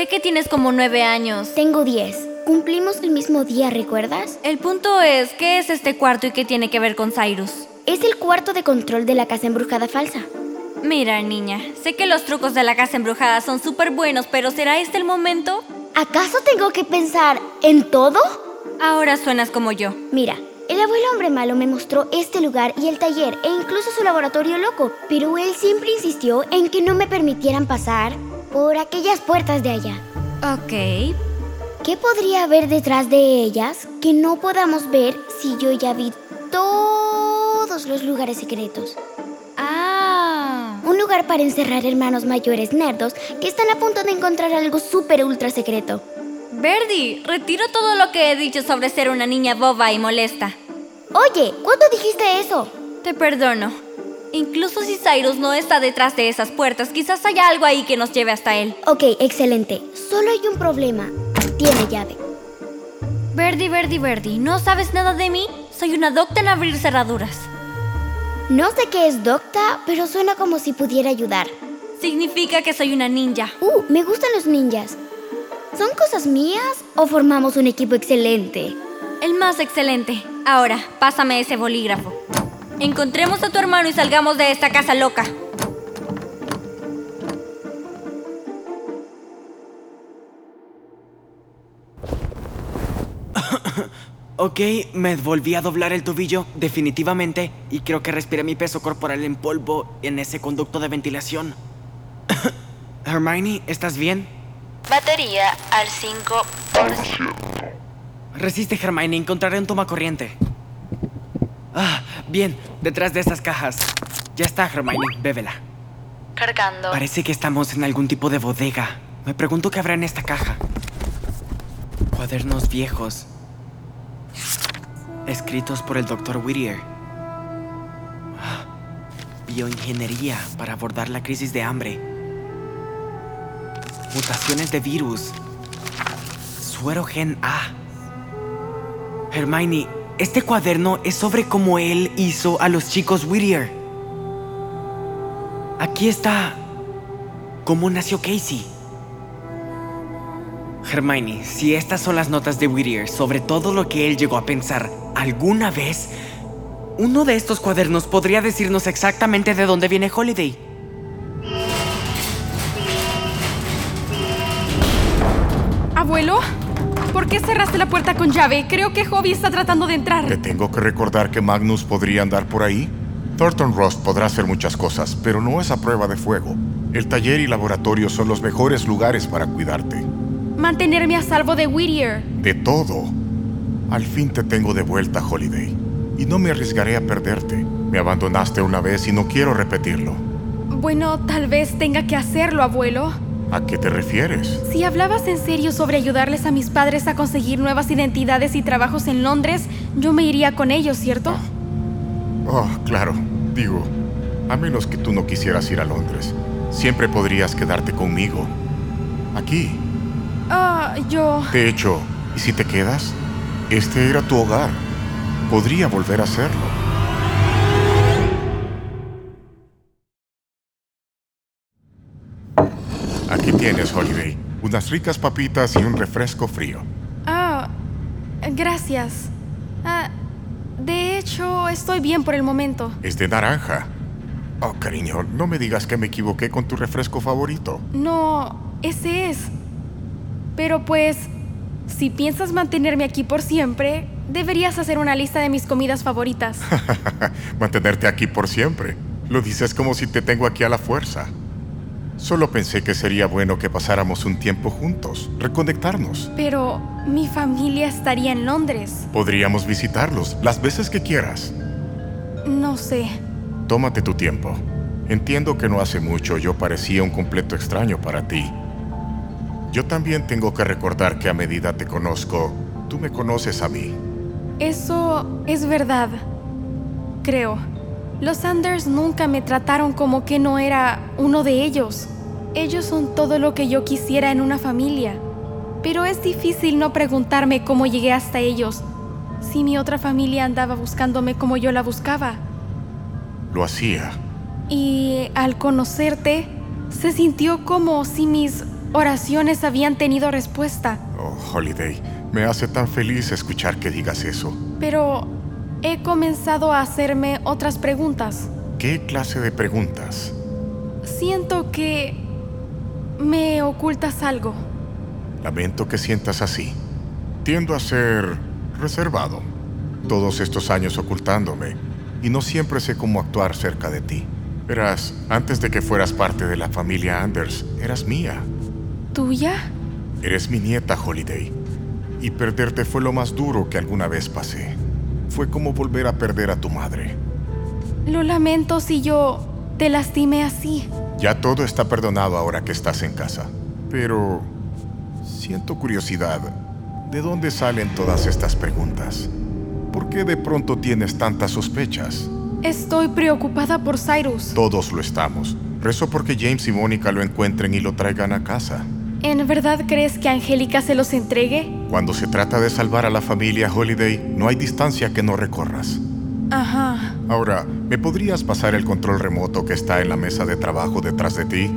Dice que tienes como nueve años. Tengo 10. Cumplimos el mismo día, ¿recuerdas? El punto es, ¿qué es este cuarto y qué tiene que ver con Cyrus? Es el cuarto de control de la casa embrujada falsa. Mira, niña, sé que los trucos de la casa embrujada son súper buenos, pero ¿será este el momento? ¿Acaso tengo que pensar en todo? Ahora suenas como yo. Mira, el abuelo hombre malo me mostró este lugar y el taller e incluso su laboratorio loco, pero él siempre insistió en que no me permitieran pasar por aquellas puertas de allá. Ok. ¿Qué podría haber detrás de ellas que no podamos ver si yo ya vi todos los lugares secretos? Ah. Un lugar para encerrar hermanos mayores nerdos que están a punto de encontrar algo súper ultra secreto. Verdi, retiro todo lo que he dicho sobre ser una niña boba y molesta. Oye, ¿cuándo dijiste eso? Te perdono. Incluso si Cyrus no está detrás de esas puertas, quizás haya algo ahí que nos lleve hasta él. Ok, excelente. Solo hay un problema. Tiene llave. Verdi, Verdi, Verdi, ¿no sabes nada de mí? Soy una docta en abrir cerraduras. No sé qué es Docta, pero suena como si pudiera ayudar. Significa que soy una ninja. Uh, me gustan los ninjas. ¿Son cosas mías o formamos un equipo excelente? El más excelente. Ahora, pásame ese bolígrafo. Encontremos a tu hermano y salgamos de esta casa loca. Ok, me volví a doblar el tobillo, definitivamente, y creo que respiré mi peso corporal en polvo en ese conducto de ventilación. Hermione, ¿estás bien? Batería al 5%. Resiste, Hermione, encontraré un toma corriente. Ah, bien, detrás de esas cajas. Ya está, Hermione, bébela. Cargando. Parece que estamos en algún tipo de bodega. Me pregunto qué habrá en esta caja. Cuadernos viejos. Escritos por el Dr. Whittier. Ah, Bioingeniería para abordar la crisis de hambre. Mutaciones de virus. Suero gen A. Hermione, este cuaderno es sobre cómo él hizo a los chicos Whittier. Aquí está cómo nació Casey. Hermione, si estas son las notas de Whittier sobre todo lo que él llegó a pensar alguna vez, uno de estos cuadernos podría decirnos exactamente de dónde viene Holiday. ¿Abuelo? ¿Por qué cerraste la puerta con llave? Creo que Hobby está tratando de ¿Te entrar. tengo que recordar que Magnus podría andar por ahí? Thornton Rost podrá hacer muchas cosas, pero no es a prueba de fuego. El taller y laboratorio son los mejores lugares para cuidarte. Mantenerme a salvo de Whittier. De todo. Al fin te tengo de vuelta, Holiday. Y no me arriesgaré a perderte. Me abandonaste una vez y no quiero repetirlo. Bueno, tal vez tenga que hacerlo, abuelo. ¿A qué te refieres? Si hablabas en serio sobre ayudarles a mis padres a conseguir nuevas identidades y trabajos en Londres, yo me iría con ellos, ¿cierto? Oh, claro. Digo, a menos que tú no quisieras ir a Londres. Siempre podrías quedarte conmigo. Aquí. Ah, yo... De hecho, ¿y si te quedas? Este era tu hogar. Podría volver a serlo. Aquí tienes, Holiday. Unas ricas papitas y un refresco frío. Ah, gracias. Ah, de hecho, estoy bien por el momento. Es de naranja. Oh, cariño, no me digas que me equivoqué con tu refresco favorito. No, ese es. Pero pues, si piensas mantenerme aquí por siempre, deberías hacer una lista de mis comidas favoritas. Mantenerte aquí por siempre. Lo dices como si te tengo aquí a la fuerza. Solo pensé que sería bueno que pasáramos un tiempo juntos, reconectarnos. Pero mi familia estaría en Londres. Podríamos visitarlos las veces que quieras. No sé. Tómate tu tiempo. Entiendo que no hace mucho yo parecía un completo extraño para ti. Yo también tengo que recordar que a medida te conozco, tú me conoces a mí. Eso es verdad. Creo. Los Sanders nunca me trataron como que no era uno de ellos. Ellos son todo lo que yo quisiera en una familia. Pero es difícil no preguntarme cómo llegué hasta ellos, si mi otra familia andaba buscándome como yo la buscaba. Lo hacía. Y al conocerte, se sintió como si mis oraciones habían tenido respuesta. Oh, Holiday, me hace tan feliz escuchar que digas eso. Pero he comenzado a hacerme otras preguntas. ¿Qué clase de preguntas? Siento que me ocultas algo. Lamento que sientas así. Tiendo a ser reservado. Todos estos años ocultándome. Y no siempre sé cómo actuar cerca de ti. Verás, antes de que fueras parte de la familia Anders, eras mía. ¿Tuya? Eres mi nieta, Holiday. Y perderte fue lo más duro que alguna vez pasé. Fue como volver a perder a tu madre. Lo lamento si yo te lastimé así. Ya todo está perdonado ahora que estás en casa. Pero siento curiosidad. ¿De dónde salen todas estas preguntas? ¿Por qué de pronto tienes tantas sospechas? Estoy preocupada por Cyrus. Todos lo estamos. Rezo porque James y Mónica lo encuentren y lo traigan a casa. ¿En verdad crees que Angélica se los entregue? Cuando se trata de salvar a la familia Holiday, no hay distancia que no recorras. Ajá. Ahora, ¿me podrías pasar el control remoto que está en la mesa de trabajo detrás de ti?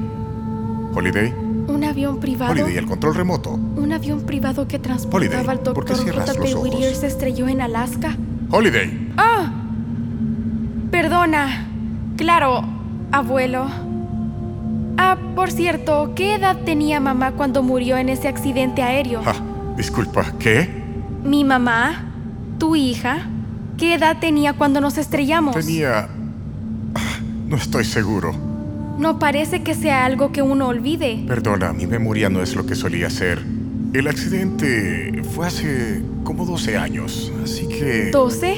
Holiday. ¿Un avión privado? Holiday, el control remoto. ¿Un avión privado que transportaba Holiday, al ¿por qué doctor J.P. Whittier se estrelló en Alaska? Holiday. ¡Ah! Perdona. Claro, abuelo. Ah, por cierto, ¿qué edad tenía mamá cuando murió en ese accidente aéreo? Ah, disculpa, ¿qué? Mi mamá, tu hija, ¿qué edad tenía cuando nos estrellamos? Tenía... Ah, No estoy seguro. No parece que sea algo que uno olvide. Perdona, mi memoria no es lo que solía ser. El accidente fue hace como 12 años, así que... ¿12?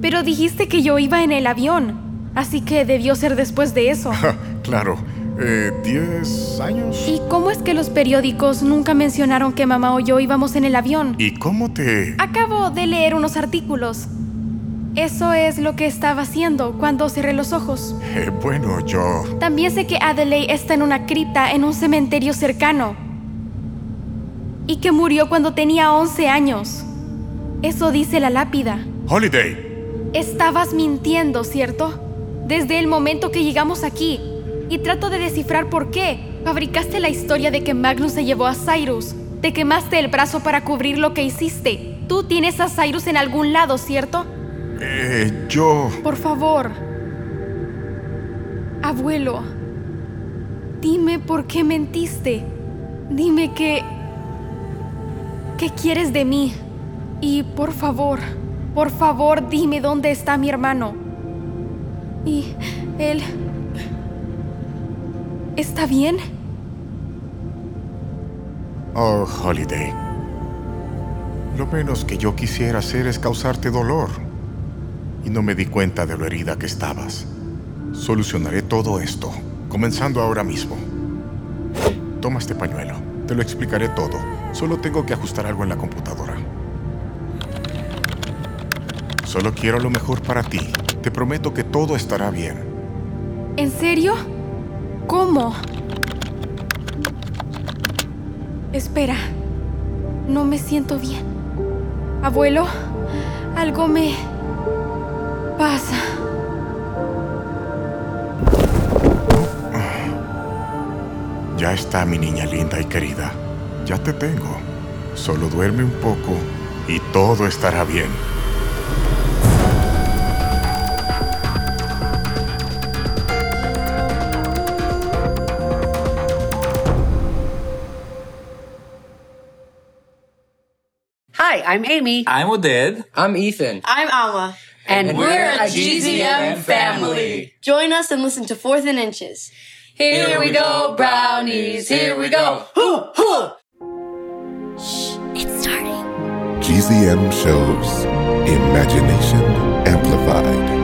Pero dijiste que yo iba en el avión, así que debió ser después de eso. Claro. Eh, ¿10 años? ¿Y cómo es que los periódicos nunca mencionaron que mamá o yo íbamos en el avión? ¿Y cómo te...? Acabo de leer unos artículos. Eso es lo que estaba haciendo cuando cerré los ojos. Eh, bueno, yo... También sé que Adelaide está en una cripta en un cementerio cercano. Y que murió cuando tenía 11 años. Eso dice la lápida. Holiday. Estabas mintiendo, ¿cierto? Desde el momento que llegamos aquí. Y trato de descifrar por qué. Fabricaste la historia de que Magnus se llevó a Cyrus. Te quemaste el brazo para cubrir lo que hiciste. Tú tienes a Cyrus en algún lado, ¿cierto? Eh, yo... Por favor. Abuelo. Dime por qué mentiste. Dime que... ¿Qué quieres de mí? Y por favor, por favor, dime dónde está mi hermano. Y él... ¿Está bien? Oh, Holiday. Lo menos que yo quisiera hacer es causarte dolor. Y no me di cuenta de lo herida que estabas. Solucionaré todo esto, comenzando ahora mismo. Toma este pañuelo. Te lo explicaré todo. Solo tengo que ajustar algo en la computadora. Solo quiero lo mejor para ti. Te prometo que todo estará bien. ¿En serio? ¿Cómo? Espera. No me siento bien. Abuelo, algo me pasa. Ya está, mi niña linda y querida. Ya te tengo. Solo duerme un poco y todo estará bien. Hi, I'm Amy. I'm Oded. I'm Ethan. I'm Alma. And, we're a GZM family. Join us and listen to Fourth and Inches. Here we go, brownies. Here we go. Hoo, hoo. It's starting. GZM shows Imagination Amplified.